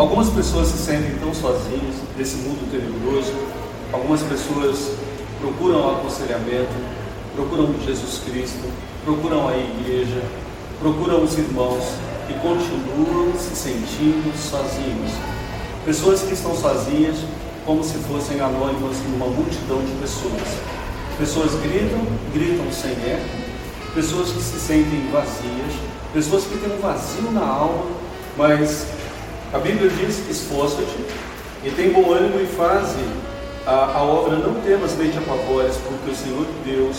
Algumas pessoas se sentem tão sozinhas nesse mundo tenebroso, algumas pessoas procuram aconselhamento, procuram Jesus Cristo, procuram a igreja, procuram os irmãos e continuam se sentindo sozinhos. Pessoas que estão sozinhas como se fossem anônimas numa multidão de pessoas. Pessoas gritam, gritam sem eco, pessoas que se sentem vazias, pessoas que têm um vazio na alma, mas a Bíblia diz: esforça-te e tem bom ânimo e faze a, a obra, não temas nem te apavores, porque o Senhor Deus,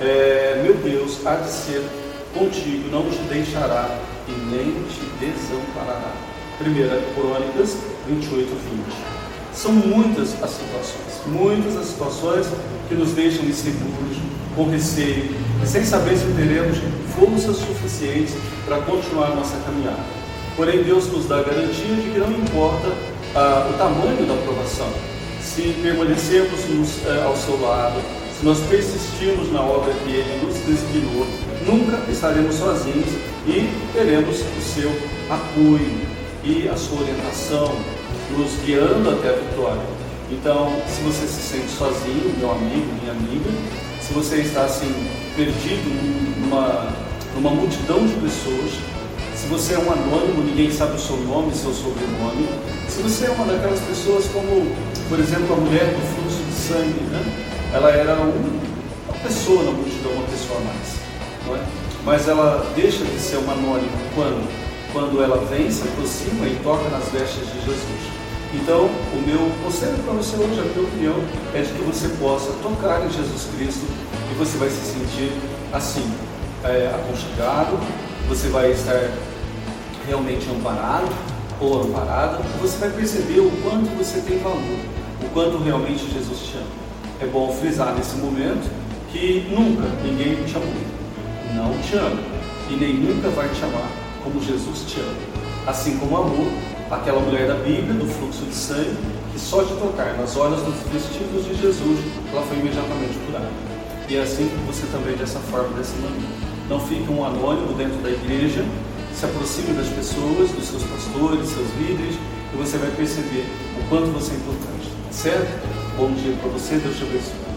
é, meu Deus, há de ser contigo, não te deixará e nem te desamparará. 1 Crônicas 28, 20. São muitas as situações, muitas as situações que nos deixam inseguros, com receio, sem saber se teremos forças suficientes para continuar nossa caminhada. Porém, Deus nos dá a garantia de que não importa ah, o tamanho da aprovação, se permanecermos nos, eh, ao seu lado, se nós persistirmos na obra que Ele nos designou, nunca estaremos sozinhos e teremos o seu apoio e a sua orientação, nos guiando até a vitória. Então, se você se sente sozinho, meu amigo, minha amiga, se você está assim, perdido numa, numa multidão de pessoas, se você é um anônimo, ninguém sabe o seu nome, seu sobrenome, se você é uma daquelas pessoas como, por exemplo, a mulher do fluxo de sangue, né? ela era uma pessoa na multidão, uma pessoa a mais, não é? mas ela deixa de ser uma anônima quando? Quando ela vem, se aproxima e toca nas vestes de Jesus. Então, o meu conselho para você hoje, a minha opinião, é de que você possa tocar em Jesus Cristo e você vai se sentir assim, é, aconchegado, você vai estar realmente amparado ou amparada, você vai perceber o quanto você tem valor, o quanto realmente Jesus te ama. É bom frisar nesse momento que nunca ninguém te amou, não te ama e nem nunca vai te amar como Jesus te ama. Assim como amor aquela mulher da Bíblia, do fluxo de sangue, que só de tocar nas olhas dos vestidos de Jesus, ela foi imediatamente curada. E é assim que você também, dessa forma, dessa maneira. Não fique um anônimo dentro da igreja, se aproxime das pessoas, dos seus pastores, seus líderes, e você vai perceber o quanto você é importante. Certo? Bom dia para você, Deus te abençoe.